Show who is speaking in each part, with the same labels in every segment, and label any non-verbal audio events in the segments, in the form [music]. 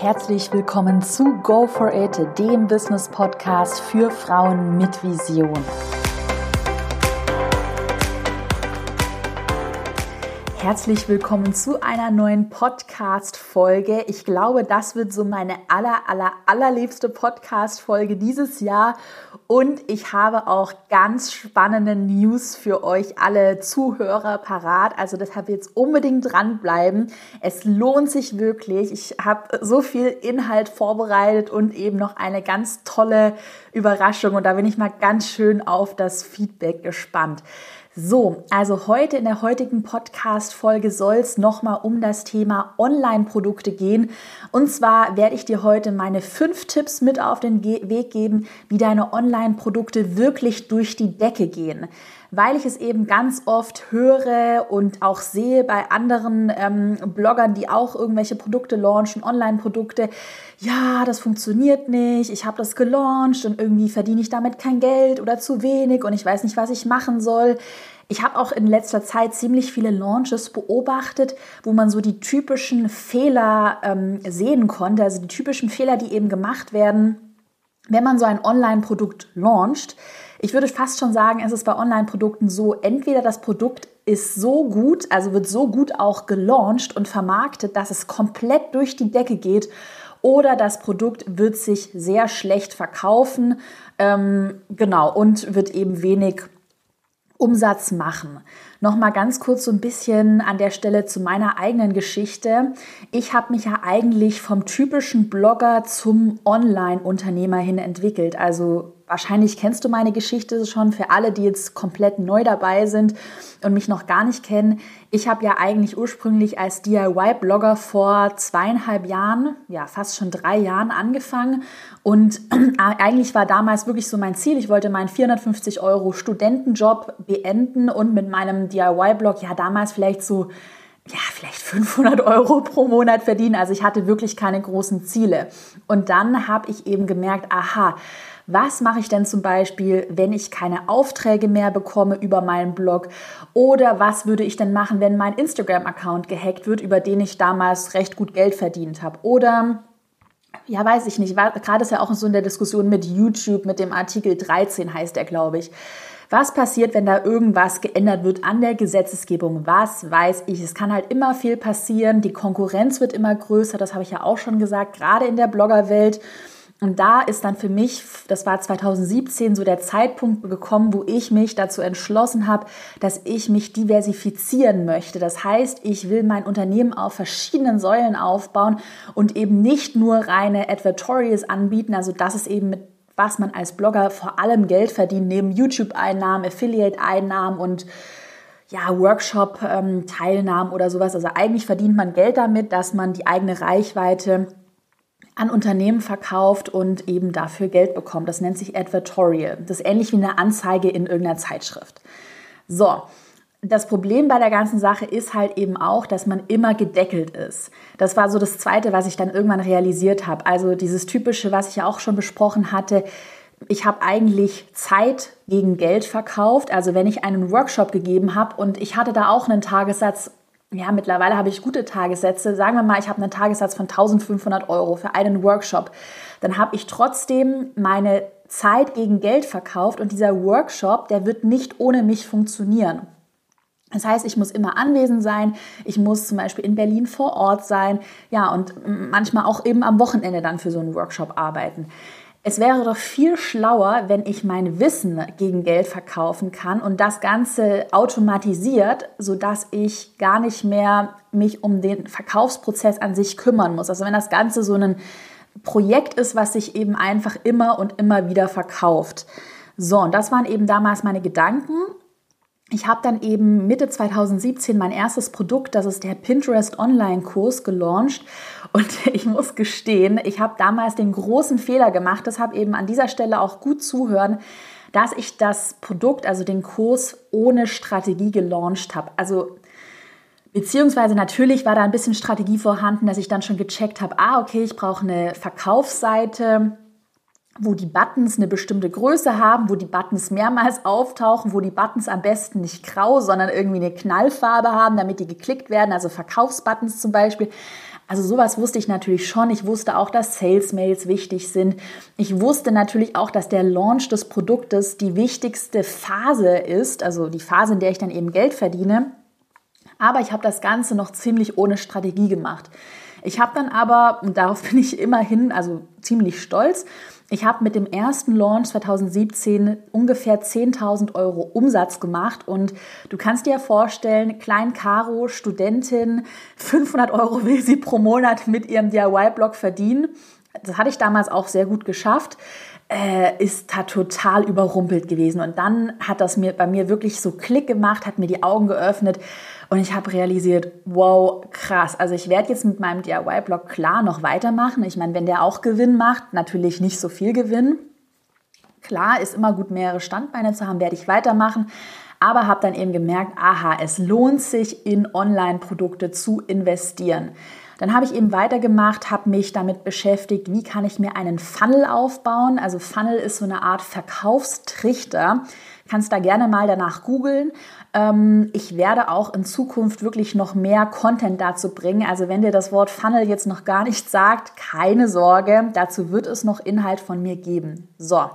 Speaker 1: Herzlich willkommen zu Go for It, dem Business Podcast für Frauen mit Vision. Herzlich willkommen zu einer neuen Podcast-Folge. Ich glaube, das wird so meine aller, aller, allerliebste Podcast-Folge dieses Jahr. Und ich habe auch ganz spannende News für euch alle Zuhörer parat. Also deshalb jetzt unbedingt dranbleiben. Es lohnt sich wirklich. Ich habe so viel Inhalt vorbereitet und eben noch eine ganz tolle Überraschung. Und da bin ich mal ganz schön auf das Feedback gespannt. So, also heute in der heutigen Podcast-Folge soll es nochmal um das Thema Online-Produkte gehen. Und zwar werde ich dir heute meine fünf Tipps mit auf den Weg geben, wie deine Online-Produkte wirklich durch die Decke gehen weil ich es eben ganz oft höre und auch sehe bei anderen ähm, Bloggern, die auch irgendwelche Produkte launchen, Online-Produkte. Ja, das funktioniert nicht, ich habe das gelauncht und irgendwie verdiene ich damit kein Geld oder zu wenig und ich weiß nicht, was ich machen soll. Ich habe auch in letzter Zeit ziemlich viele Launches beobachtet, wo man so die typischen Fehler ähm, sehen konnte, also die typischen Fehler, die eben gemacht werden, wenn man so ein Online-Produkt launcht. Ich würde fast schon sagen, es ist bei Online-Produkten so, entweder das Produkt ist so gut, also wird so gut auch gelauncht und vermarktet, dass es komplett durch die Decke geht, oder das Produkt wird sich sehr schlecht verkaufen, ähm, genau, und wird eben wenig Umsatz machen. Nochmal ganz kurz so ein bisschen an der Stelle zu meiner eigenen Geschichte. Ich habe mich ja eigentlich vom typischen Blogger zum Online-Unternehmer hin entwickelt. Also Wahrscheinlich kennst du meine Geschichte schon für alle, die jetzt komplett neu dabei sind und mich noch gar nicht kennen. Ich habe ja eigentlich ursprünglich als DIY-Blogger vor zweieinhalb Jahren, ja fast schon drei Jahren angefangen und [clears throat] eigentlich war damals wirklich so mein Ziel. Ich wollte meinen 450 Euro Studentenjob beenden und mit meinem DIY-Blog ja damals vielleicht so ja, vielleicht 500 Euro pro Monat verdienen. Also ich hatte wirklich keine großen Ziele. Und dann habe ich eben gemerkt, aha, was mache ich denn zum Beispiel, wenn ich keine Aufträge mehr bekomme über meinen Blog? Oder was würde ich denn machen, wenn mein Instagram-Account gehackt wird, über den ich damals recht gut Geld verdient habe? Oder ja, weiß ich nicht. Gerade ist ja auch so in der Diskussion mit YouTube, mit dem Artikel 13 heißt er, glaube ich. Was passiert, wenn da irgendwas geändert wird an der Gesetzesgebung? Was weiß ich? Es kann halt immer viel passieren. Die Konkurrenz wird immer größer. Das habe ich ja auch schon gesagt, gerade in der Bloggerwelt. Und da ist dann für mich, das war 2017, so der Zeitpunkt gekommen, wo ich mich dazu entschlossen habe, dass ich mich diversifizieren möchte. Das heißt, ich will mein Unternehmen auf verschiedenen Säulen aufbauen und eben nicht nur reine Advertorials anbieten. Also das ist eben mit was man als Blogger vor allem Geld verdient, neben YouTube-Einnahmen, Affiliate-Einnahmen und ja, Workshop-Teilnahmen oder sowas. Also eigentlich verdient man Geld damit, dass man die eigene Reichweite an Unternehmen verkauft und eben dafür Geld bekommt. Das nennt sich Advertorial. Das ist ähnlich wie eine Anzeige in irgendeiner Zeitschrift. So, das Problem bei der ganzen Sache ist halt eben auch, dass man immer gedeckelt ist. Das war so das Zweite, was ich dann irgendwann realisiert habe. Also dieses typische, was ich ja auch schon besprochen hatte. Ich habe eigentlich Zeit gegen Geld verkauft. Also wenn ich einen Workshop gegeben habe und ich hatte da auch einen Tagessatz ja, mittlerweile habe ich gute Tagessätze. Sagen wir mal, ich habe einen Tagessatz von 1500 Euro für einen Workshop. Dann habe ich trotzdem meine Zeit gegen Geld verkauft und dieser Workshop, der wird nicht ohne mich funktionieren. Das heißt, ich muss immer anwesend sein. Ich muss zum Beispiel in Berlin vor Ort sein. Ja, und manchmal auch eben am Wochenende dann für so einen Workshop arbeiten. Es wäre doch viel schlauer, wenn ich mein Wissen gegen Geld verkaufen kann und das Ganze automatisiert, sodass ich gar nicht mehr mich um den Verkaufsprozess an sich kümmern muss. Also wenn das Ganze so ein Projekt ist, was sich eben einfach immer und immer wieder verkauft. So, und das waren eben damals meine Gedanken ich habe dann eben Mitte 2017 mein erstes Produkt, das ist der Pinterest Online-Kurs, gelauncht. Und [laughs] ich muss gestehen, ich habe damals den großen Fehler gemacht, deshalb eben an dieser Stelle auch gut zuhören, dass ich das Produkt, also den Kurs, ohne Strategie gelauncht habe. Also Beziehungsweise natürlich war da ein bisschen Strategie vorhanden, dass ich dann schon gecheckt habe, ah, okay, ich brauche eine Verkaufsseite, wo die Buttons eine bestimmte Größe haben, wo die Buttons mehrmals auftauchen, wo die Buttons am besten nicht grau, sondern irgendwie eine Knallfarbe haben, damit die geklickt werden, also Verkaufsbuttons zum Beispiel. Also sowas wusste ich natürlich schon. Ich wusste auch, dass Sales-Mails wichtig sind. Ich wusste natürlich auch, dass der Launch des Produktes die wichtigste Phase ist, also die Phase, in der ich dann eben Geld verdiene. Aber ich habe das Ganze noch ziemlich ohne Strategie gemacht. Ich habe dann aber, und darauf [laughs] bin ich immerhin, also ziemlich stolz, ich habe mit dem ersten Launch 2017 ungefähr 10.000 Euro Umsatz gemacht und du kannst dir vorstellen, Klein Caro, Studentin, 500 Euro will sie pro Monat mit ihrem DIY-Blog verdienen. Das hatte ich damals auch sehr gut geschafft äh, ist da total überrumpelt gewesen. Und dann hat das mir bei mir wirklich so Klick gemacht, hat mir die Augen geöffnet und ich habe realisiert, wow, krass. Also ich werde jetzt mit meinem DIY-Blog klar noch weitermachen. Ich meine, wenn der auch Gewinn macht, natürlich nicht so viel Gewinn. Klar, ist immer gut, mehrere Standbeine zu haben, werde ich weitermachen. Aber habe dann eben gemerkt, aha, es lohnt sich, in Online-Produkte zu investieren. Dann habe ich eben weitergemacht, habe mich damit beschäftigt, wie kann ich mir einen Funnel aufbauen. Also Funnel ist so eine Art Verkaufstrichter. Kannst da gerne mal danach googeln. Ähm, ich werde auch in Zukunft wirklich noch mehr Content dazu bringen. Also wenn dir das Wort Funnel jetzt noch gar nicht sagt, keine Sorge, dazu wird es noch Inhalt von mir geben. So.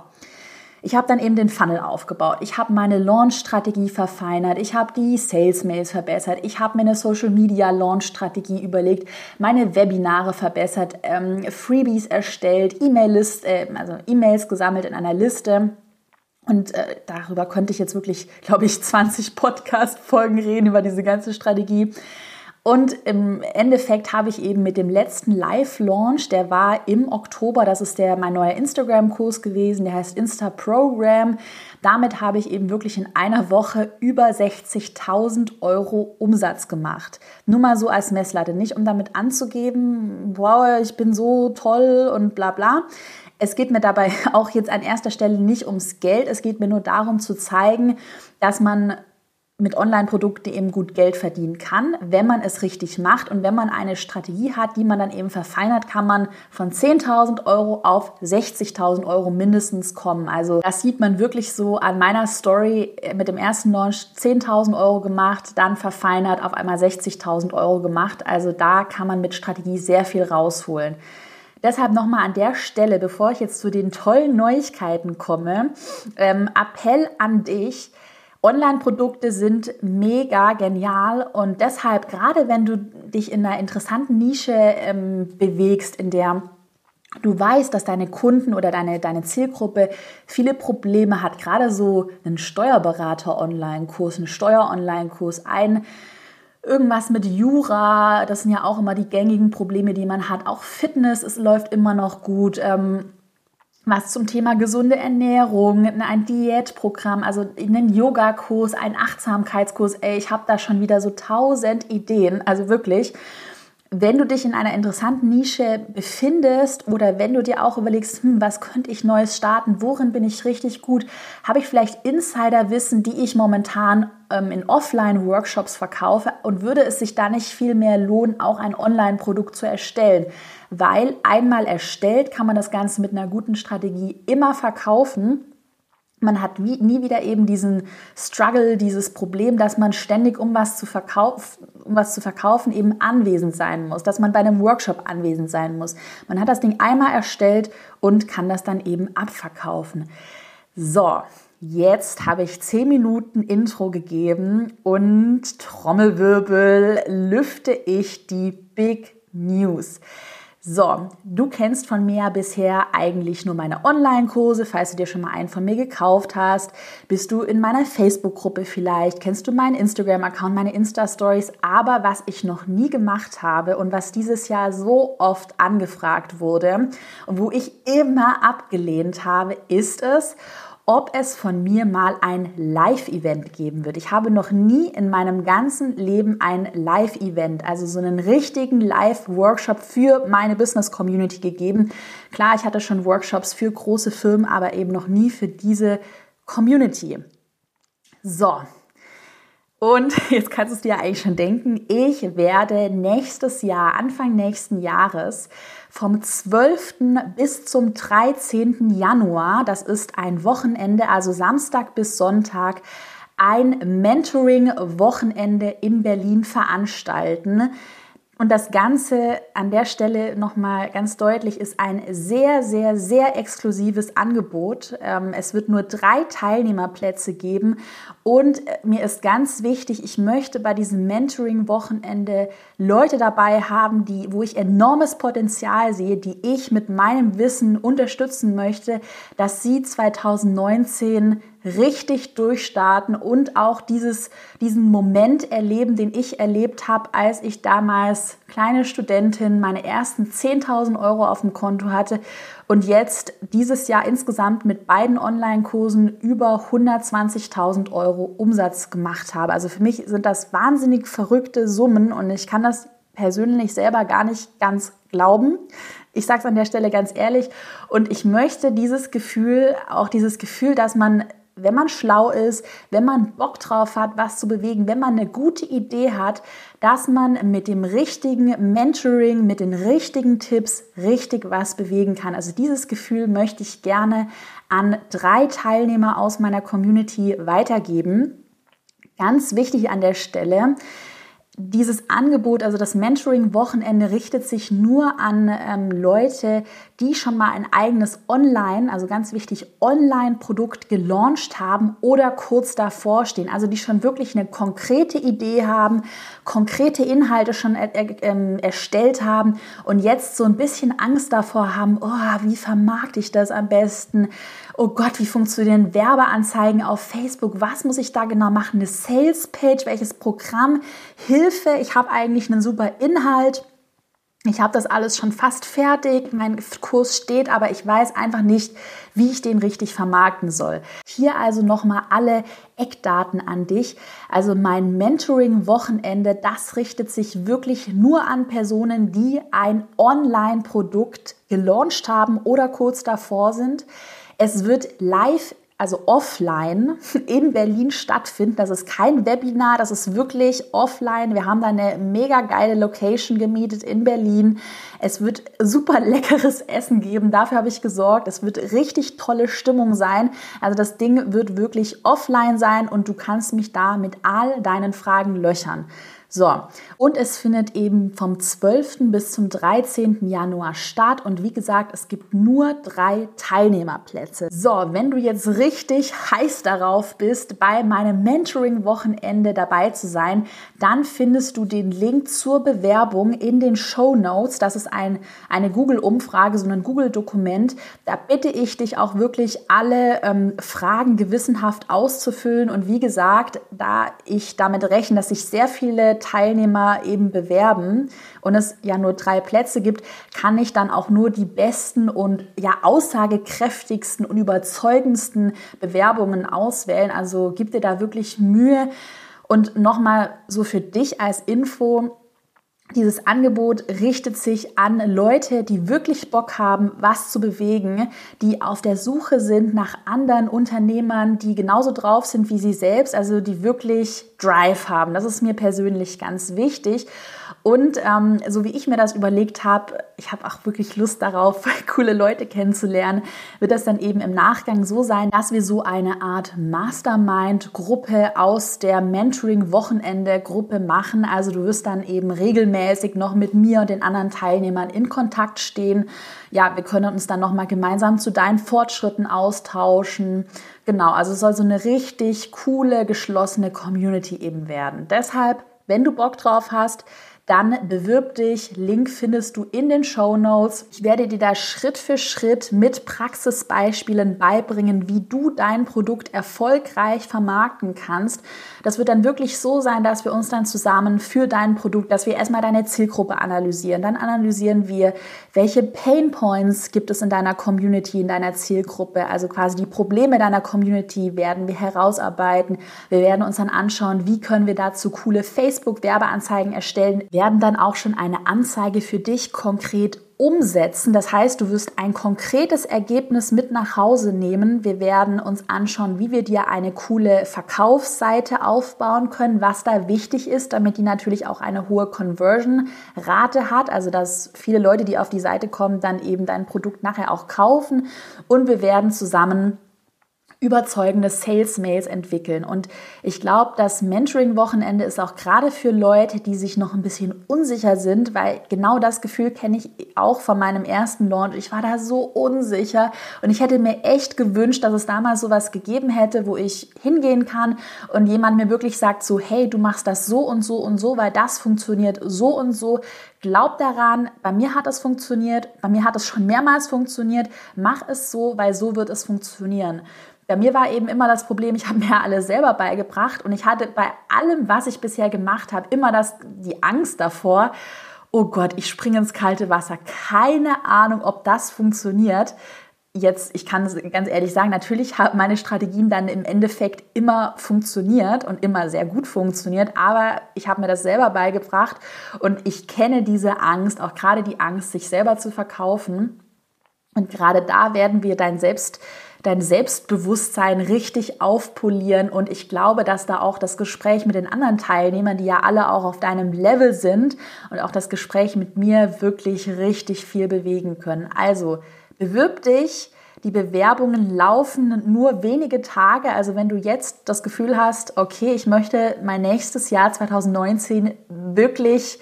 Speaker 1: Ich habe dann eben den Funnel aufgebaut. Ich habe meine Launch-Strategie verfeinert. Ich habe die Sales-Mails verbessert. Ich habe mir eine Social-Media-Launch-Strategie überlegt, meine Webinare verbessert, ähm, Freebies erstellt, E-Mail-List, äh, also E-Mails gesammelt in einer Liste. Und äh, darüber könnte ich jetzt wirklich, glaube ich, 20 Podcast-Folgen reden über diese ganze Strategie. Und im Endeffekt habe ich eben mit dem letzten Live-Launch, der war im Oktober, das ist der mein neuer Instagram-Kurs gewesen, der heißt Insta Program. Damit habe ich eben wirklich in einer Woche über 60.000 Euro Umsatz gemacht. Nur mal so als Messlatte, nicht um damit anzugeben, wow, ich bin so toll und bla bla. Es geht mir dabei [laughs] auch jetzt an erster Stelle nicht ums Geld, es geht mir nur darum zu zeigen, dass man mit Online-Produkten eben gut Geld verdienen kann, wenn man es richtig macht und wenn man eine Strategie hat, die man dann eben verfeinert, kann man von 10.000 Euro auf 60.000 Euro mindestens kommen. Also das sieht man wirklich so an meiner Story mit dem ersten Launch 10.000 Euro gemacht, dann verfeinert, auf einmal 60.000 Euro gemacht. Also da kann man mit Strategie sehr viel rausholen. Deshalb nochmal an der Stelle, bevor ich jetzt zu den tollen Neuigkeiten komme, ähm, Appell an dich, Online-Produkte sind mega genial und deshalb, gerade wenn du dich in einer interessanten Nische ähm, bewegst, in der du weißt, dass deine Kunden oder deine, deine Zielgruppe viele Probleme hat, gerade so einen Steuerberater-Online-Kurs, einen Steuer-Online-Kurs, ein irgendwas mit Jura, das sind ja auch immer die gängigen Probleme, die man hat. Auch Fitness, es läuft immer noch gut. Ähm, was zum Thema gesunde Ernährung, ein Diätprogramm, also einen Yogakurs, einen Achtsamkeitskurs. Ey, ich habe da schon wieder so tausend Ideen, also wirklich. Wenn du dich in einer interessanten Nische befindest oder wenn du dir auch überlegst, hm, was könnte ich Neues starten, worin bin ich richtig gut, habe ich vielleicht Insiderwissen, die ich momentan ähm, in Offline-Workshops verkaufe und würde es sich da nicht viel mehr lohnen, auch ein Online-Produkt zu erstellen? Weil einmal erstellt kann man das Ganze mit einer guten Strategie immer verkaufen man hat nie wieder eben diesen Struggle, dieses Problem, dass man ständig, um was, zu um was zu verkaufen, eben anwesend sein muss, dass man bei einem Workshop anwesend sein muss. Man hat das Ding einmal erstellt und kann das dann eben abverkaufen. So, jetzt habe ich 10 Minuten Intro gegeben und Trommelwirbel lüfte ich die Big News. So, du kennst von mir bisher eigentlich nur meine Online-Kurse, falls du dir schon mal einen von mir gekauft hast. Bist du in meiner Facebook-Gruppe vielleicht? Kennst du meinen Instagram-Account, meine Insta-Stories? Aber was ich noch nie gemacht habe und was dieses Jahr so oft angefragt wurde und wo ich immer abgelehnt habe, ist es, ob es von mir mal ein Live-Event geben wird. Ich habe noch nie in meinem ganzen Leben ein Live-Event, also so einen richtigen Live-Workshop für meine Business-Community gegeben. Klar, ich hatte schon Workshops für große Firmen, aber eben noch nie für diese Community. So, und [laughs] jetzt kannst du es dir eigentlich schon denken, ich werde nächstes Jahr, Anfang nächsten Jahres, vom 12. bis zum 13. Januar, das ist ein Wochenende, also Samstag bis Sonntag, ein Mentoring-Wochenende in Berlin veranstalten. Und das Ganze an der Stelle nochmal ganz deutlich ist ein sehr, sehr, sehr exklusives Angebot. Ähm, es wird nur drei Teilnehmerplätze geben. Und äh, mir ist ganz wichtig, ich möchte bei diesem Mentoring-Wochenende Leute dabei haben, die, wo ich enormes Potenzial sehe, die ich mit meinem Wissen unterstützen möchte, dass sie 2019 richtig durchstarten und auch dieses, diesen Moment erleben, den ich erlebt habe, als ich damals kleine Studentin meine ersten 10.000 Euro auf dem Konto hatte und jetzt dieses Jahr insgesamt mit beiden Online-Kursen über 120.000 Euro Umsatz gemacht habe. Also für mich sind das wahnsinnig verrückte Summen und ich kann das persönlich selber gar nicht ganz glauben. Ich sage es an der Stelle ganz ehrlich und ich möchte dieses Gefühl, auch dieses Gefühl, dass man wenn man schlau ist, wenn man Bock drauf hat, was zu bewegen, wenn man eine gute Idee hat, dass man mit dem richtigen Mentoring, mit den richtigen Tipps richtig was bewegen kann. Also dieses Gefühl möchte ich gerne an drei Teilnehmer aus meiner Community weitergeben. Ganz wichtig an der Stelle, dieses Angebot, also das Mentoring-Wochenende, richtet sich nur an ähm, Leute, die schon mal ein eigenes Online, also ganz wichtig, Online-Produkt gelauncht haben oder kurz davor stehen. Also die schon wirklich eine konkrete Idee haben, konkrete Inhalte schon er, er, ähm, erstellt haben und jetzt so ein bisschen Angst davor haben, oh, wie vermarkte ich das am besten? oh Gott, wie funktionieren Werbeanzeigen auf Facebook? Was muss ich da genau machen? Eine Sales-Page? Welches Programm? Hilfe, ich habe eigentlich einen super Inhalt. Ich habe das alles schon fast fertig, mein Kurs steht, aber ich weiß einfach nicht, wie ich den richtig vermarkten soll. Hier also nochmal alle Eckdaten an dich. Also mein Mentoring-Wochenende, das richtet sich wirklich nur an Personen, die ein Online-Produkt gelauncht haben oder kurz davor sind. Es wird live also offline [laughs] in Berlin stattfinden. Das ist kein Webinar, das ist wirklich offline. Wir haben da eine mega geile Location gemietet in Berlin. Es wird super [laughs] leckeres Essen geben, dafür habe ich gesorgt. Es wird richtig tolle Stimmung sein. Also das Ding wird wirklich offline sein und du kannst mich da mit all deinen Fragen löchern. So, und es findet eben vom 12. bis zum 13. Januar statt. Und wie gesagt, es gibt nur drei Teilnehmerplätze. So, wenn du jetzt richtig heiß darauf bist, bei meinem Mentoring-Wochenende dabei zu sein, dann findest du den Link zur Bewerbung in den Show Notes. Das ist ein, eine Google-Umfrage, so ein Google-Dokument. Da bitte ich dich auch wirklich alle ähm, Fragen gewissenhaft auszufüllen. Und wie gesagt, da ich damit rechne, dass sich sehr viele Teilnehmer eben bewerben und es ja nur drei Plätze gibt, kann ich dann auch nur die besten und ja aussagekräftigsten und überzeugendsten Bewerbungen auswählen. Also gib dir da wirklich Mühe. Und nochmal so für dich als Info, dieses Angebot richtet sich an Leute, die wirklich Bock haben, was zu bewegen, die auf der Suche sind nach anderen Unternehmern, die genauso drauf sind wie sie selbst, also die wirklich Drive haben. Das ist mir persönlich ganz wichtig. Und ähm, so wie ich mir das überlegt habe, ich habe auch wirklich Lust darauf, [laughs] coole Leute kennenzulernen, wird das dann eben im Nachgang so sein, dass wir so eine Art Mastermind-Gruppe aus der Mentoring-Wochenende-Gruppe machen. Also du wirst dann eben regelmäßig noch mit mir und den anderen Teilnehmern in Kontakt stehen. Ja, wir können uns dann nochmal gemeinsam zu deinen Fortschritten austauschen. Genau, also es soll so eine richtig coole, geschlossene Community eben werden. Deshalb, wenn du Bock drauf hast, dann bewirb dich. Link findest du in den Show Notes. Ich werde dir da Schritt für Schritt mit Praxisbeispielen beibringen, wie du dein Produkt erfolgreich vermarkten kannst. Das wird dann wirklich so sein, dass wir uns dann zusammen für dein Produkt, dass wir erstmal deine Zielgruppe analysieren. Dann analysieren wir, welche Pain Points gibt es in deiner Community, in deiner Zielgruppe. Also quasi die Probleme deiner Community werden wir herausarbeiten. Wir werden uns dann anschauen, wie können wir dazu coole Facebook-Werbeanzeigen erstellen werden dann auch schon eine Anzeige für dich konkret umsetzen. Das heißt, du wirst ein konkretes Ergebnis mit nach Hause nehmen. Wir werden uns anschauen, wie wir dir eine coole Verkaufsseite aufbauen können, was da wichtig ist, damit die natürlich auch eine hohe Conversion-Rate hat. Also, dass viele Leute, die auf die Seite kommen, dann eben dein Produkt nachher auch kaufen. Und wir werden zusammen überzeugende Sales-Mails entwickeln. Und ich glaube, das Mentoring-Wochenende ist auch gerade für Leute, die sich noch ein bisschen unsicher sind, weil genau das Gefühl kenne ich auch von meinem ersten Launch. Ich war da so unsicher und ich hätte mir echt gewünscht, dass es damals sowas gegeben hätte, wo ich hingehen kann und jemand mir wirklich sagt so, hey, du machst das so und so und so, weil das funktioniert so und so. Glaub daran, bei mir hat es funktioniert, bei mir hat es schon mehrmals funktioniert. Mach es so, weil so wird es funktionieren. Bei mir war eben immer das Problem, ich habe [laughs] mir alles selber beigebracht und ich hatte bei allem, was ich bisher gemacht habe, immer das, die Angst davor, oh Gott, ich springe ins kalte Wasser. Keine Ahnung, ob das funktioniert. Jetzt, ich kann es ganz ehrlich sagen, natürlich haben meine Strategien dann im Endeffekt immer funktioniert und immer sehr gut funktioniert, aber ich habe mir das selber beigebracht und ich kenne diese Angst, auch gerade die Angst, sich selber zu verkaufen. Und gerade da werden wir dein Selbst dein Selbstbewusstsein richtig aufpolieren. Und ich glaube, dass da auch das Gespräch mit den anderen Teilnehmern, die ja alle auch auf deinem Level sind und auch das Gespräch mit mir wirklich richtig viel bewegen können. Also bewirb dich. Die Bewerbungen laufen nur wenige Tage. Also wenn du jetzt das Gefühl hast, okay, ich möchte mein nächstes Jahr 2019 wirklich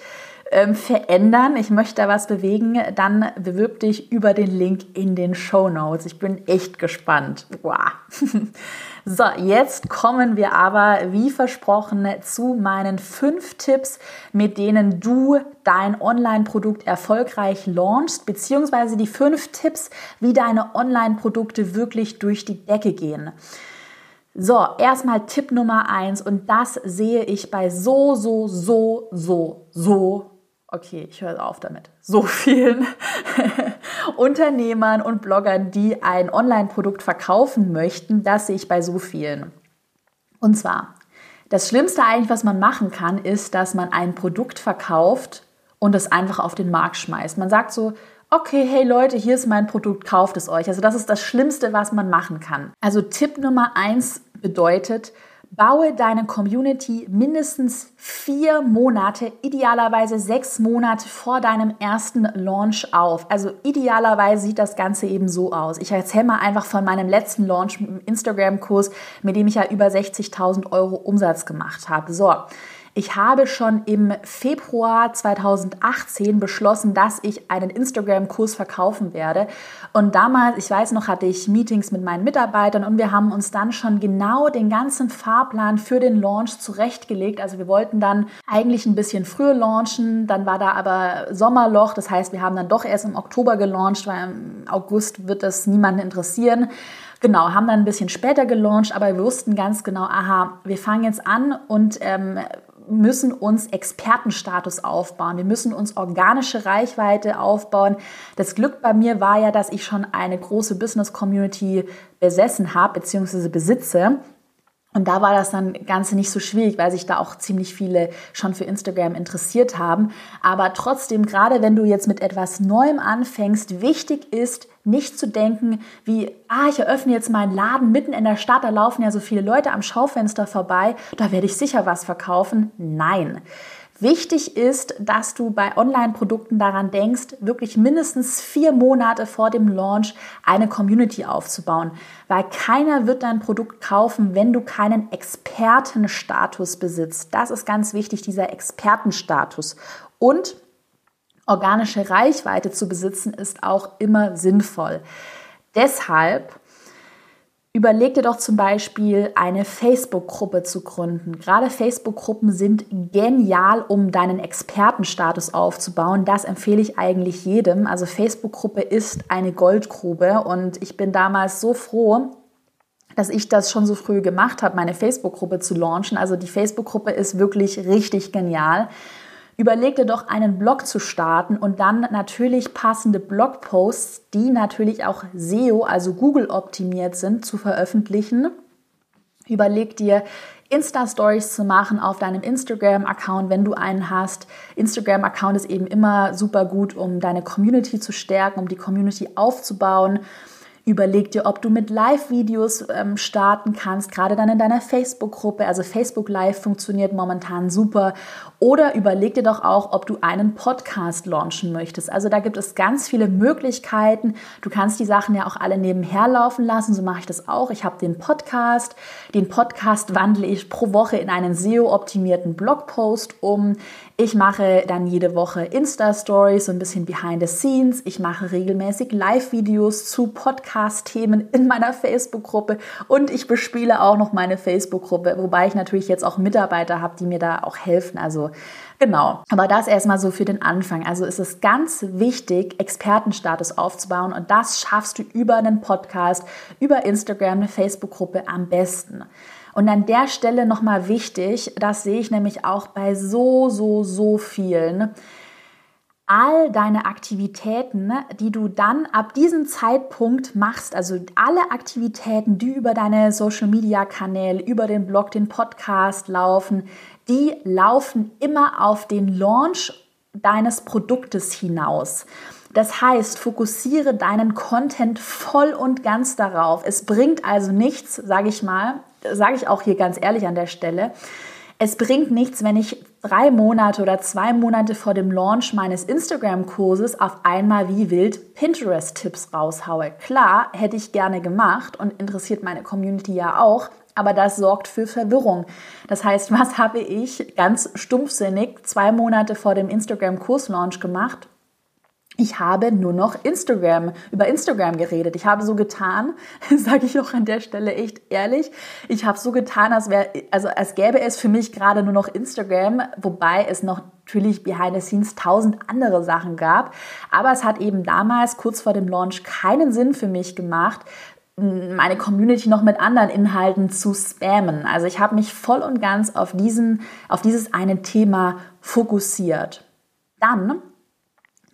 Speaker 1: ähm, verändern, ich möchte da was bewegen, dann bewirb dich über den Link in den Show Notes. Ich bin echt gespannt. Wow. [laughs] So, jetzt kommen wir aber, wie versprochen, zu meinen fünf Tipps, mit denen du dein Online-Produkt erfolgreich launchst, beziehungsweise die fünf Tipps, wie deine Online-Produkte wirklich durch die Decke gehen. So, erstmal Tipp Nummer eins und das sehe ich bei so, so, so, so, so okay, ich höre auf damit, so vielen [laughs] Unternehmern und Bloggern, die ein Online-Produkt verkaufen möchten, das sehe ich bei so vielen. Und zwar, das Schlimmste eigentlich, was man machen kann, ist, dass man ein Produkt verkauft und es einfach auf den Markt schmeißt. Man sagt so, okay, hey Leute, hier ist mein Produkt, kauft es euch. Also das ist das Schlimmste, was man machen kann. Also Tipp Nummer eins bedeutet, Baue deine Community mindestens vier Monate, idealerweise sechs Monate vor deinem ersten Launch auf. Also idealerweise sieht das Ganze eben so aus. Ich erzähle mal einfach von meinem letzten Launch im Instagram-Kurs, mit dem ich ja über 60.000 Euro Umsatz gemacht habe. So, ich habe schon im Februar 2018 beschlossen, dass ich einen Instagram-Kurs verkaufen werde. Und damals, ich weiß noch, hatte ich Meetings mit meinen Mitarbeitern und wir haben uns dann schon genau den ganzen Fahrplan für den Launch zurechtgelegt. Also wir wollten dann eigentlich ein bisschen früher launchen, dann war da aber Sommerloch. Das heißt, wir haben dann doch erst im Oktober gelauncht, weil im August wird das niemanden interessieren. Genau, haben dann ein bisschen später gelauncht, aber wir wussten ganz genau, aha, wir fangen jetzt an und ähm, müssen uns Expertenstatus aufbauen. Wir müssen uns organische Reichweite aufbauen. Das Glück bei mir war ja, dass ich schon eine große Business-Community besessen habe bzw. besitze. Und da war das dann Ganze nicht so schwierig, weil sich da auch ziemlich viele schon für Instagram interessiert haben. Aber trotzdem, gerade wenn du jetzt mit etwas Neuem anfängst, wichtig ist, nicht zu denken, wie, ah, ich eröffne jetzt meinen Laden mitten in der Stadt, da laufen ja so viele Leute am Schaufenster vorbei, da werde ich sicher was verkaufen. Nein. Wichtig ist, dass du bei Online-Produkten daran denkst, wirklich mindestens vier Monate vor dem Launch eine Community aufzubauen, weil keiner wird dein Produkt kaufen, wenn du keinen Expertenstatus besitzt. Das ist ganz wichtig, dieser Expertenstatus. Und organische Reichweite zu besitzen, ist auch immer sinnvoll. Deshalb Überleg dir doch zum Beispiel eine Facebook-Gruppe zu gründen. Gerade Facebook-Gruppen sind genial, um deinen Expertenstatus aufzubauen. Das empfehle ich eigentlich jedem. Also Facebook-Gruppe ist eine Goldgrube und ich bin damals so froh, dass ich das schon so früh gemacht habe, meine Facebook-Gruppe zu launchen. Also die Facebook-Gruppe ist wirklich richtig genial. Überleg dir doch einen Blog zu starten und dann natürlich passende Blogposts, die natürlich auch SEO, also Google optimiert sind, zu veröffentlichen. Überleg dir Insta-Stories zu machen auf deinem Instagram-Account, wenn du einen hast. Instagram-Account ist eben immer super gut, um deine Community zu stärken, um die Community aufzubauen. Überleg dir, ob du mit Live-Videos ähm, starten kannst, gerade dann in deiner Facebook-Gruppe. Also Facebook Live funktioniert momentan super. Oder überleg dir doch auch, ob du einen Podcast launchen möchtest. Also da gibt es ganz viele Möglichkeiten. Du kannst die Sachen ja auch alle nebenher laufen lassen. So mache ich das auch. Ich habe den Podcast. Den Podcast wandle ich pro Woche in einen SEO-optimierten Blogpost um. Ich mache dann jede Woche Insta-Stories, so ein bisschen behind the scenes. Ich mache regelmäßig Live-Videos zu Podcast-Themen in meiner Facebook-Gruppe und ich bespiele auch noch meine Facebook-Gruppe, wobei ich natürlich jetzt auch Mitarbeiter habe, die mir da auch helfen. Also Genau, aber das erstmal so für den Anfang. Also ist es ganz wichtig, Expertenstatus aufzubauen und das schaffst du über einen Podcast, über Instagram, eine Facebook-Gruppe am besten. Und an der Stelle nochmal wichtig, das sehe ich nämlich auch bei so, so, so vielen. All deine Aktivitäten, die du dann ab diesem Zeitpunkt machst, also alle Aktivitäten, die über deine Social Media Kanäle, über den Blog, den Podcast laufen, die laufen immer auf den Launch deines Produktes hinaus. Das heißt, fokussiere deinen Content voll und ganz darauf. Es bringt also nichts, sage ich mal, sage ich auch hier ganz ehrlich an der Stelle, es bringt nichts, wenn ich drei Monate oder zwei Monate vor dem Launch meines Instagram-Kurses auf einmal wie wild Pinterest-Tipps raushaue. Klar, hätte ich gerne gemacht und interessiert meine Community ja auch, aber das sorgt für Verwirrung. Das heißt, [laughs] was habe ich ganz stumpfsinnig zwei Monate vor dem Instagram-Kurs-Launch gemacht? Ich habe nur noch Instagram, über Instagram geredet. Ich habe so getan, [laughs] sage ich auch an der Stelle echt ehrlich, ich habe so getan, als wäre, also als gäbe es für mich gerade nur noch Instagram, wobei es noch natürlich behind the scenes tausend andere Sachen gab. Aber es hat eben damals, kurz vor dem Launch, keinen Sinn für mich gemacht, meine Community noch mit anderen Inhalten zu spammen. Also ich habe mich voll und ganz auf diesen, auf dieses eine Thema fokussiert. Dann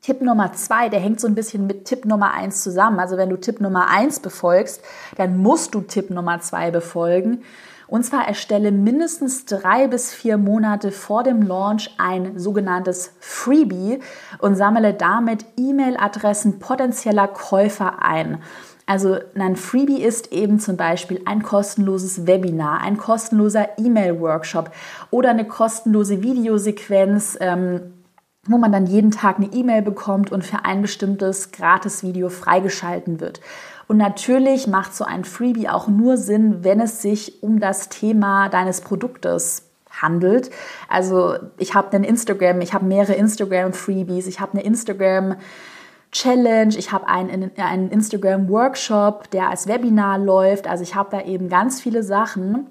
Speaker 1: Tipp Nummer zwei, der hängt so ein bisschen mit Tipp Nummer eins zusammen. Also wenn du Tipp Nummer eins befolgst, dann musst du Tipp Nummer zwei befolgen. Und zwar erstelle mindestens drei bis vier Monate vor dem Launch ein sogenanntes Freebie und sammle damit E-Mail-Adressen potenzieller Käufer ein. Also ein Freebie ist eben zum Beispiel ein kostenloses Webinar, ein kostenloser E-Mail-Workshop oder eine kostenlose Videosequenz. Ähm, wo man dann jeden Tag eine E-Mail bekommt und für ein bestimmtes Gratis-Video freigeschalten wird. Und natürlich macht so ein Freebie auch nur Sinn, wenn es sich um das Thema deines Produktes handelt. Also ich habe einen Instagram, ich habe mehrere Instagram-Freebies, ich habe eine Instagram- Challenge, ich habe einen, einen Instagram-Workshop, der als Webinar läuft. Also ich habe da eben ganz viele Sachen.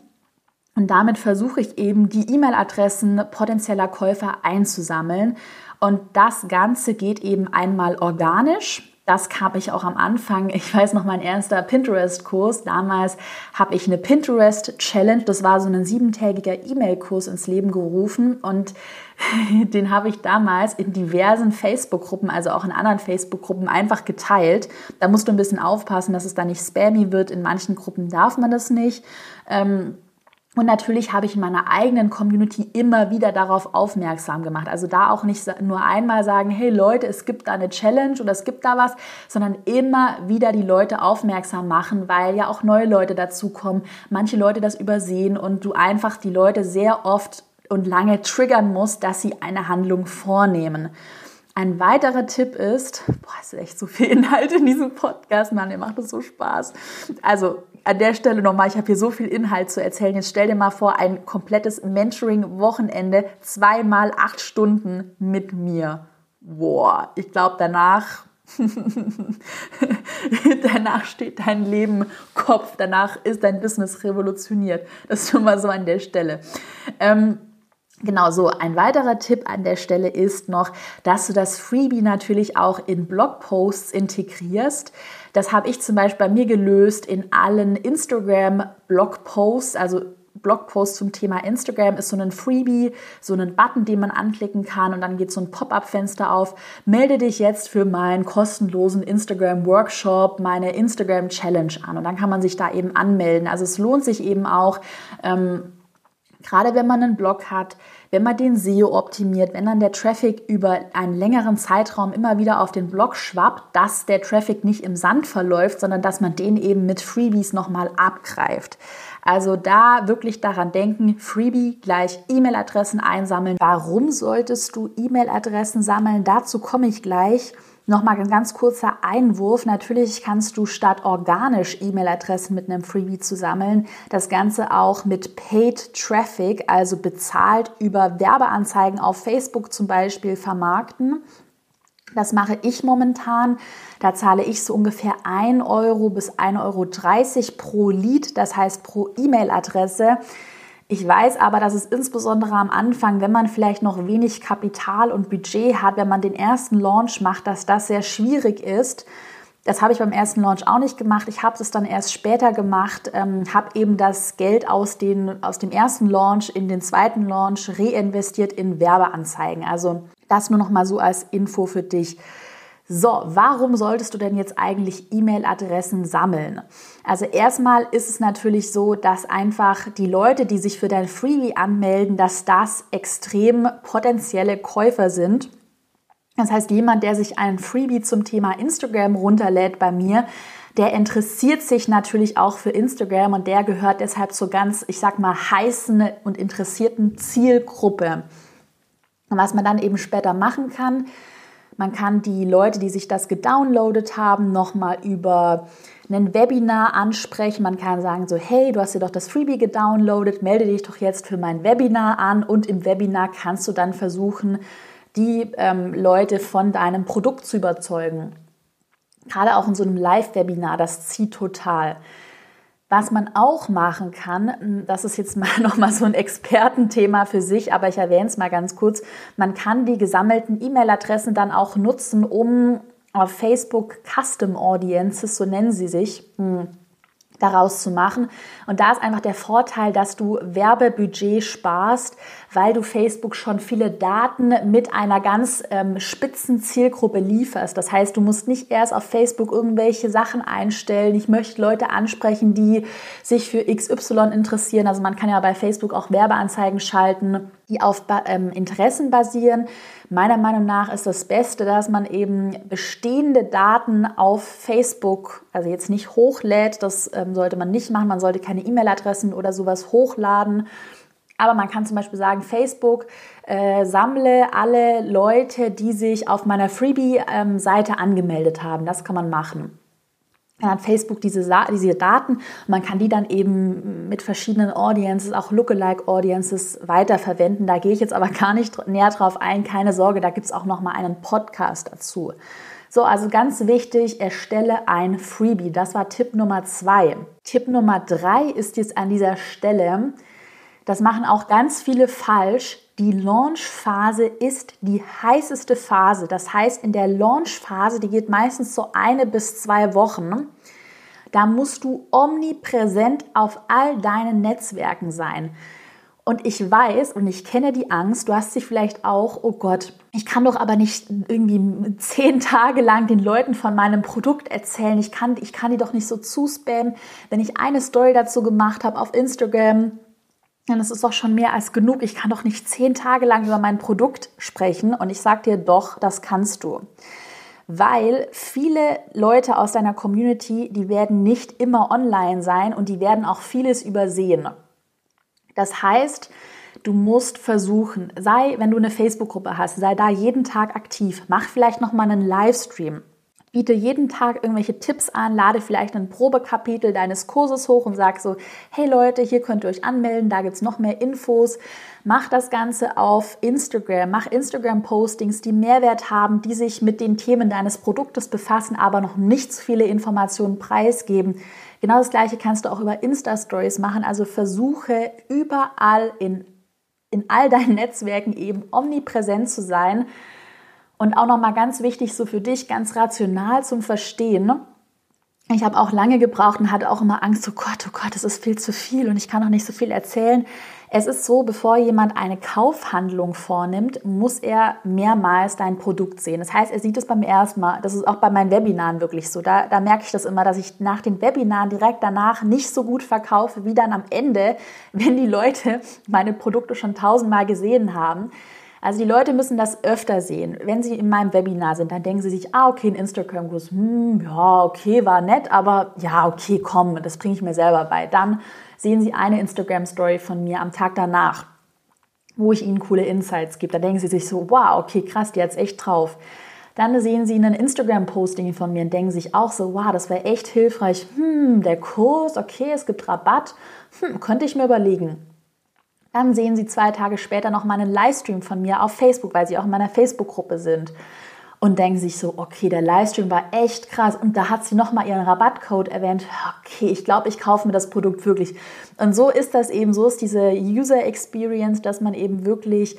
Speaker 1: Und damit versuche ich eben die E-Mail-Adressen potenzieller Käufer einzusammeln. Und das Ganze geht eben einmal organisch. Das habe ich auch am Anfang. Ich weiß noch, mein erster Pinterest-Kurs. Damals habe ich eine Pinterest-Challenge. Das war so ein siebentägiger E-Mail-Kurs ins Leben gerufen. Und [laughs] den habe ich damals in diversen Facebook-Gruppen, also auch in anderen Facebook-Gruppen, einfach geteilt. Da musst du ein bisschen aufpassen, dass es da nicht spammy wird. In manchen Gruppen darf man das nicht. Ähm, und natürlich habe ich in meiner eigenen Community immer wieder darauf aufmerksam gemacht. Also da auch nicht nur einmal sagen, hey Leute, es gibt da eine Challenge oder es gibt da was, sondern immer wieder die Leute aufmerksam machen, weil ja auch neue Leute dazukommen, manche Leute das übersehen und du einfach die Leute sehr oft und lange triggern musst, dass sie eine Handlung vornehmen. Ein weiterer Tipp ist, boah, es ist echt so viel Inhalt in diesem Podcast, Mann, mir macht das so Spaß. Also an der Stelle nochmal, ich habe hier so viel Inhalt zu erzählen. Jetzt stell dir mal vor, ein komplettes Mentoring-Wochenende, zweimal acht Stunden mit mir. Boah, ich glaube danach, [laughs] danach steht dein Leben Kopf, danach ist dein Business revolutioniert. Das ist schon mal so an der Stelle. Ähm, Genau so. Ein weiterer Tipp an der Stelle ist noch, dass du das Freebie natürlich auch in Blogposts integrierst. Das habe ich zum Beispiel bei mir gelöst in allen Instagram-Blogposts, also Blogpost zum Thema Instagram ist so ein Freebie, so ein Button, den man anklicken kann und dann geht so ein Pop-up-Fenster auf. Melde dich jetzt für meinen kostenlosen Instagram-Workshop, meine Instagram-Challenge an und dann kann man sich da eben anmelden. Also es lohnt sich eben auch, ähm, Gerade wenn man einen Blog hat, wenn man den SEO optimiert, wenn dann der Traffic über einen längeren Zeitraum immer wieder auf den Blog schwappt, dass der Traffic nicht im Sand verläuft, sondern dass man den eben mit Freebies nochmal abgreift. Also da wirklich daran denken, Freebie gleich E-Mail-Adressen einsammeln. Warum solltest du E-Mail-Adressen sammeln? Dazu komme ich gleich. Nochmal ein ganz kurzer Einwurf. Natürlich kannst du statt organisch E-Mail-Adressen mit einem Freebie zu sammeln, das Ganze auch mit Paid Traffic, also bezahlt über Werbeanzeigen auf Facebook zum Beispiel vermarkten. Das mache ich momentan. Da zahle ich so ungefähr 1 Euro bis 1,30 Euro pro Lead, das heißt pro E-Mail-Adresse. Ich weiß aber, dass es insbesondere am Anfang, wenn man vielleicht noch wenig Kapital und Budget hat, wenn man den ersten Launch macht, dass das sehr schwierig ist. Das habe ich beim ersten Launch auch nicht gemacht. Ich habe es dann erst später gemacht, ähm, habe eben das Geld aus, den, aus dem ersten Launch in den zweiten Launch reinvestiert in Werbeanzeigen. Also das nur noch mal so als Info für dich. So, warum solltest du denn jetzt eigentlich E-Mail-Adressen sammeln? Also erstmal ist es natürlich so, dass einfach die Leute, die sich für dein Freebie anmelden, dass das extrem potenzielle Käufer sind. Das heißt, jemand, der sich einen Freebie zum Thema Instagram runterlädt bei mir, der interessiert sich natürlich auch für Instagram und der gehört deshalb zur ganz, ich sag mal, heißen und interessierten Zielgruppe. Und was man dann eben später machen kann, man kann die Leute, die sich das gedownloadet haben, nochmal über ein Webinar ansprechen. Man kann sagen so, hey, du hast dir doch das Freebie gedownloadet, melde dich doch jetzt für mein Webinar an und im Webinar kannst du dann versuchen, die ähm, Leute von deinem Produkt zu überzeugen. Gerade auch in so einem Live-Webinar, das zieht total. Was man auch machen kann, hm, das ist jetzt [laughs] mal nochmal so ein Expertenthema für sich, aber ich erwähne es mal ganz kurz. Man kann die gesammelten E-Mail-Adressen dann auch nutzen, um auf Facebook Custom Audiences, so nennen sie sich, hm, daraus zu machen. Und da ist einfach der Vorteil, dass du Werbebudget sparst, weil du Facebook schon viele Daten mit einer ganz ähm, spitzen Zielgruppe lieferst. Das heißt, du musst nicht erst auf Facebook irgendwelche Sachen einstellen. Ich möchte Leute ansprechen, die sich für XY interessieren. Also man kann ja bei Facebook auch Werbeanzeigen schalten, die auf ähm, Interessen basieren. Meiner Meinung nach ist das Beste, dass man eben bestehende Daten auf Facebook, also jetzt nicht hochlädt, das ähm, sollte man nicht machen. Man sollte keine E-Mail-Adressen oder sowas hochladen aber man kann zum Beispiel sagen, Facebook, äh, sammle alle Leute, die sich auf meiner Freebie-Seite angemeldet haben. Das kann man machen. Dann hat Facebook diese, diese Daten und man kann die dann eben mit verschiedenen Audiences, auch Lookalike Audiences weiterverwenden. Da gehe ich jetzt aber [laughs] gar nicht näher drauf ein. Keine Sorge, da gibt es auch noch mal einen Podcast dazu. So, also ganz wichtig, erstelle ein Freebie. Das war Tipp Nummer zwei. Tipp Nummer drei ist jetzt an dieser Stelle, das machen auch ganz viele falsch. Die Launchphase ist die heißeste Phase. Das heißt, in der Launchphase, die geht meistens so eine bis zwei Wochen, da musst du omnipräsent auf all deinen Netzwerken sein. Und ich weiß und ich kenne die Angst, du hast sie vielleicht auch, oh Gott, ich kann doch aber nicht irgendwie zehn Tage lang den Leuten von meinem Produkt erzählen. Ich kann, ich kann die doch nicht so zuspammen. Wenn ich eine Story dazu gemacht habe auf Instagram, ja, das ist doch schon mehr als genug. Ich kann doch nicht zehn Tage lang über mein Produkt sprechen. Und ich sage dir doch, das kannst du. Weil viele Leute aus deiner Community, die werden nicht immer online sein und die werden auch vieles übersehen. Das heißt, du musst versuchen, sei, wenn du eine Facebook-Gruppe hast, sei da jeden Tag aktiv. Mach vielleicht noch mal einen Livestream biete jeden Tag irgendwelche Tipps an, lade vielleicht ein Probekapitel deines Kurses hoch und sag so, hey Leute, hier könnt ihr euch anmelden, da gibt's noch mehr Infos. Mach das Ganze auf Instagram, mach Instagram-Postings, die Mehrwert haben, die sich mit den Themen deines Produktes befassen, aber noch nicht so viele Informationen preisgeben. Genau das gleiche kannst du auch über Insta-Stories machen, also versuche überall in, in all deinen Netzwerken eben omnipräsent zu sein und auch nochmal ganz wichtig, so für dich ganz rational zum Verstehen. Ne? Ich habe auch lange gebraucht und hatte auch immer Angst, oh Gott, oh Gott, das ist viel zu viel und ich kann noch nicht so viel erzählen. Es ist so, bevor jemand eine Kaufhandlung vornimmt, muss er mehrmals dein Produkt sehen. Das heißt, er sieht es beim ersten Mal. Das ist auch bei meinen Webinaren wirklich so. Da, da merke ich das immer, dass ich nach den Webinaren direkt danach nicht so gut verkaufe, wie dann am Ende, [laughs] wenn die Leute meine Produkte schon tausendmal gesehen haben. Also die Leute müssen das öfter sehen. Wenn sie in meinem Webinar sind, dann denken sie sich, ah, okay, ein Instagram-Kurs, hm, ja, okay, war nett, aber ja, okay, komm, das bringe ich mir selber bei. Dann sehen Sie eine Instagram-Story von mir am Tag danach, wo ich Ihnen coole Insights gebe. Da denken Sie sich so, wow, okay, krass, die hat es echt drauf. Dann sehen Sie einen Instagram-Posting von mir und denken sich auch so, wow, das wäre echt hilfreich. Hm, der Kurs, okay, es gibt Rabatt. Hm, könnte ich mir überlegen. Dann sehen Sie zwei Tage später noch mal einen Livestream von mir auf Facebook, weil Sie auch in meiner Facebook-Gruppe sind und denken sich so, okay, der Livestream war echt krass und da hat sie nochmal ihren Rabattcode erwähnt. Okay, ich glaube, ich kaufe mir das Produkt wirklich. Und so ist das eben, so ist diese User Experience, dass man eben wirklich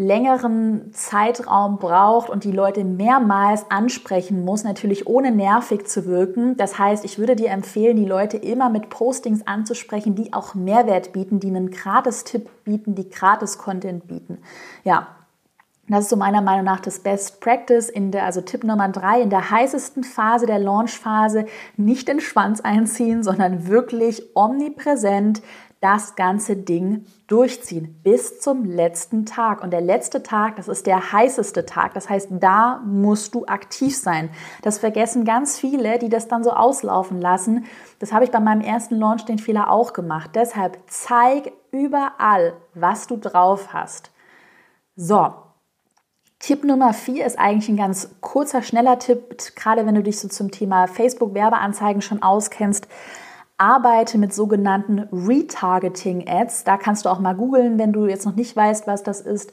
Speaker 1: längeren Zeitraum braucht und die Leute mehrmals ansprechen muss, natürlich ohne nervig zu wirken. Das heißt, ich würde dir empfehlen, die Leute immer mit Postings anzusprechen, die auch Mehrwert bieten, die einen Gratis-Tipp bieten, die Gratis-Content bieten. Ja, das ist so meiner Meinung nach das Best Practice in der, also Tipp Nummer drei, in der heißesten Phase der Launchphase nicht den Schwanz einziehen, sondern wirklich omnipräsent das ganze Ding durchziehen bis zum letzten Tag. Und der letzte Tag, das ist der heißeste Tag. Das heißt, da musst du aktiv sein. Das vergessen ganz viele, die das dann so auslaufen lassen. Das habe ich bei meinem ersten Launch den Fehler auch gemacht. Deshalb zeig überall, was du drauf hast. So, Tipp Nummer vier ist eigentlich ein ganz kurzer, schneller Tipp, gerade wenn du dich so zum Thema Facebook-Werbeanzeigen schon auskennst. Arbeite mit sogenannten Retargeting-Ads. Da kannst du auch mal googeln, wenn du jetzt noch nicht weißt, was das ist.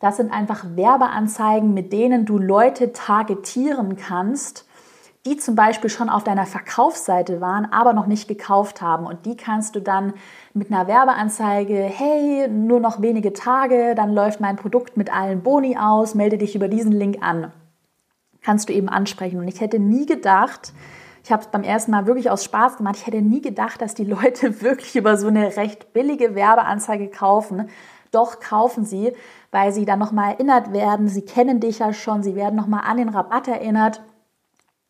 Speaker 1: Das sind einfach Werbeanzeigen, mit denen du Leute targetieren kannst die zum Beispiel schon auf deiner Verkaufsseite waren, aber noch nicht gekauft haben. Und die kannst du dann mit einer Werbeanzeige, hey, nur noch wenige Tage, dann läuft mein Produkt mit allen Boni aus, melde dich über diesen Link an. Kannst du eben ansprechen. Und ich hätte nie gedacht, ich habe es beim ersten Mal wirklich aus Spaß gemacht, ich hätte nie gedacht, dass die Leute [laughs] wirklich über so eine recht billige Werbeanzeige kaufen. Doch kaufen sie, weil sie dann nochmal erinnert werden. Sie kennen dich ja schon, sie werden nochmal an den Rabatt erinnert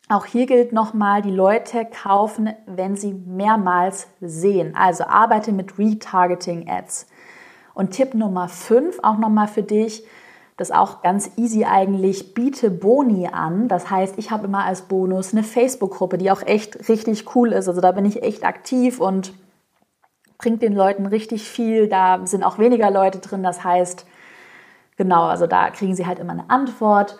Speaker 1: auch hier gilt nochmal, die Leute kaufen, wenn sie mehrmals sehen. Also arbeite mit Retargeting Ads. Und Tipp Nummer 5, auch nochmal für dich, das auch ganz easy eigentlich, biete Boni an. Das heißt, ich habe immer als Bonus eine Facebook-Gruppe, die auch echt richtig cool ist. Also da bin ich echt aktiv und bringt den Leuten richtig viel. Da sind auch weniger Leute drin. Das heißt, genau, also da kriegen sie halt immer eine Antwort.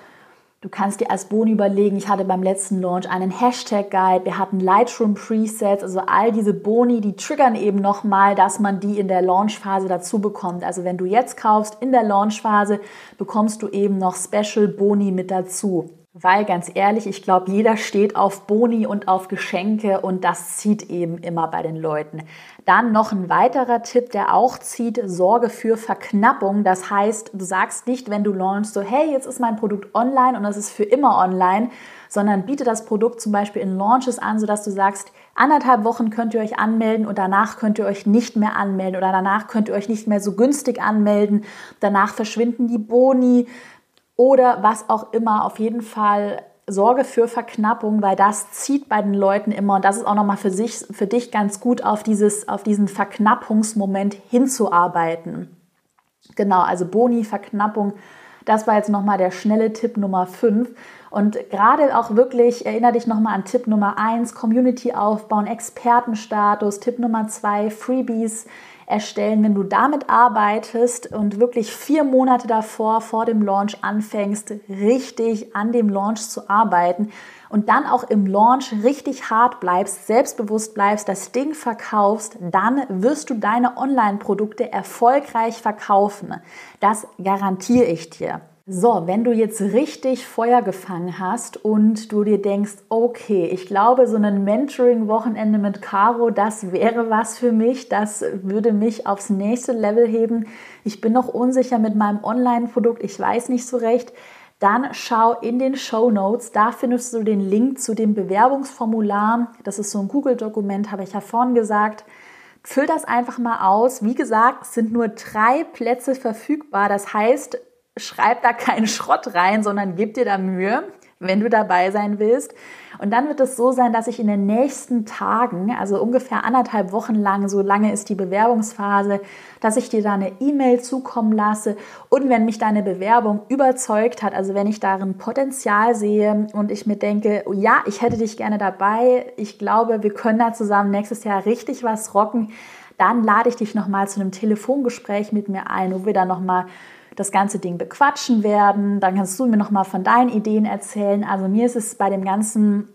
Speaker 1: Du kannst dir als Boni überlegen, ich hatte beim letzten Launch einen Hashtag-Guide, wir hatten Lightroom-Presets, also all diese Boni, die triggern eben nochmal, dass man die in der Launchphase dazu bekommt. Also wenn du jetzt kaufst, in der Launchphase bekommst du eben noch Special Boni mit dazu. Weil ganz ehrlich, ich glaube, jeder steht auf Boni und auf Geschenke und das zieht eben immer bei den Leuten. Dann noch ein weiterer Tipp, der auch zieht, Sorge für Verknappung. Das heißt, du sagst nicht, wenn du launchst, so, hey, jetzt ist mein Produkt online und es ist für immer online, sondern biete das Produkt zum Beispiel in Launches an, sodass du sagst, anderthalb Wochen könnt ihr euch anmelden und danach könnt ihr euch nicht mehr anmelden oder danach könnt ihr euch nicht mehr so günstig anmelden. Danach verschwinden die Boni oder was auch immer. Auf jeden Fall Sorge für Verknappung, weil das zieht bei den Leuten immer und das ist auch nochmal für für dich ganz gut auf dieses, auf diesen Verknappungsmoment hinzuarbeiten. Genau, also Boni, Verknappung, das war jetzt nochmal der schnelle Tipp Nummer 5. Und gerade auch wirklich, erinnere dich nochmal an Tipp Nummer 1, Community aufbauen, Expertenstatus, Tipp Nummer 2, Freebies, erstellen, wenn du damit arbeitest und wirklich vier Monate davor, vor dem Launch anfängst, richtig an dem Launch zu arbeiten und dann auch im Launch richtig hart bleibst, selbstbewusst bleibst, das Ding verkaufst, dann wirst du deine Online-Produkte erfolgreich verkaufen. Das garantiere ich dir. So, wenn du jetzt richtig Feuer gefangen hast und du dir denkst, okay, ich glaube, so ein Mentoring-Wochenende mit Caro, das wäre was für mich, das würde mich aufs nächste Level heben. Ich bin noch unsicher mit meinem Online-Produkt, ich weiß nicht so recht. Dann schau in den Show Notes, da findest du den Link zu dem Bewerbungsformular. Das ist so ein Google-Dokument, habe ich ja vorhin gesagt. Füll das einfach mal aus. Wie gesagt, es sind nur drei Plätze verfügbar. Das heißt, schreib da keinen Schrott rein, sondern gib dir da Mühe wenn du dabei sein willst. Und dann wird es so sein, dass ich in den nächsten Tagen, also ungefähr anderthalb Wochen lang, so lange ist die Bewerbungsphase, dass ich dir da eine E-Mail zukommen lasse. Und wenn mich deine Bewerbung überzeugt hat, also wenn ich darin Potenzial sehe und ich mir denke, oh ja, ich hätte dich gerne dabei, ich glaube, wir können da zusammen nächstes Jahr richtig was rocken, dann lade ich dich nochmal zu einem Telefongespräch mit mir ein, wo wir dann nochmal das ganze Ding bequatschen werden. Dann kannst du mir noch mal von deinen Ideen erzählen. Also mir ist es bei dem ganzen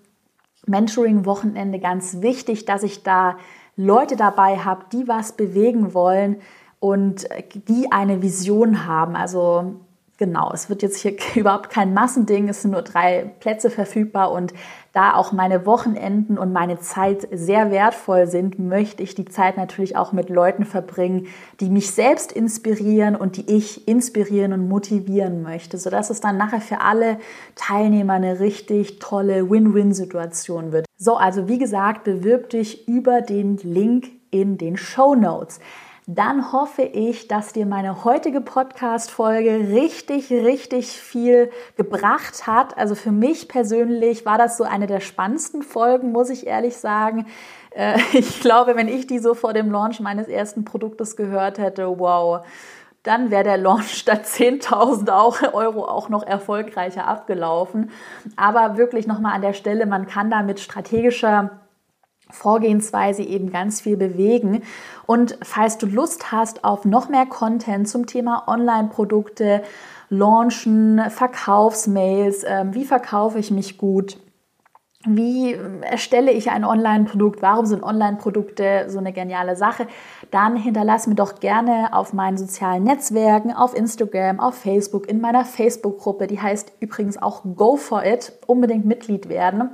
Speaker 1: Mentoring-Wochenende ganz wichtig, dass ich da Leute dabei habe, die was bewegen wollen und die eine Vision haben. Also genau, es wird jetzt hier [laughs] überhaupt kein Massending, es sind nur drei Plätze verfügbar und da auch meine Wochenenden und meine Zeit sehr wertvoll sind, möchte ich die Zeit natürlich auch mit Leuten verbringen, die mich selbst inspirieren und die ich inspirieren und motivieren möchte, sodass es dann nachher für alle Teilnehmer eine richtig tolle Win-Win-Situation wird. So, also wie gesagt, bewirb dich über den Link in den Show Notes dann hoffe ich, dass dir meine heutige Podcast-Folge richtig, richtig viel gebracht hat. Also für mich persönlich war das so eine der spannendsten Folgen, muss ich ehrlich sagen. Äh, [laughs] ich glaube, wenn ich die so vor dem Launch meines ersten Produktes gehört hätte, wow, dann wäre der Launch [laughs] statt 10.000 Euro auch noch erfolgreicher abgelaufen. Aber wirklich nochmal an der Stelle, man kann da mit strategischer Vorgehensweise eben ganz viel bewegen. Und falls du Lust hast auf noch mehr Content zum Thema Online-Produkte, Launchen, Verkaufsmails, äh, wie verkaufe ich mich gut, wie erstelle ich ein Online-Produkt? Warum sind Online-Produkte so eine geniale Sache? Dann hinterlass mir doch gerne auf meinen sozialen Netzwerken, auf Instagram, auf Facebook, in meiner Facebook-Gruppe, die heißt übrigens auch Go for It, unbedingt Mitglied werden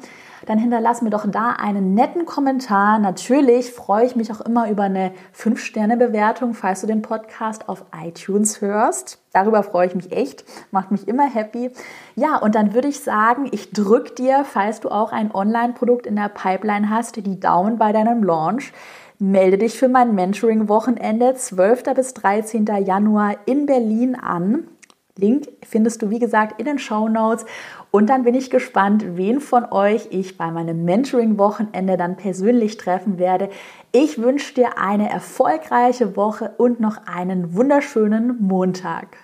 Speaker 1: dann hinterlass mir doch da einen netten Kommentar. Natürlich freue ich mich auch immer über eine 5-Sterne-Bewertung, falls du den Podcast auf iTunes hörst. Darüber freue ich mich echt, macht mich immer happy. Ja, und dann würde ich sagen, ich drücke dir, falls du auch ein Online-Produkt in der Pipeline hast, die Daumen bei deinem Launch. Melde dich für mein Mentoring-Wochenende 12. bis 13. Januar in Berlin an. Link findest du, wie gesagt, in den Show Notes. Und dann bin ich gespannt, wen von euch ich bei meinem Mentoring-Wochenende dann persönlich treffen werde. Ich wünsche dir eine erfolgreiche Woche und noch einen wunderschönen Montag.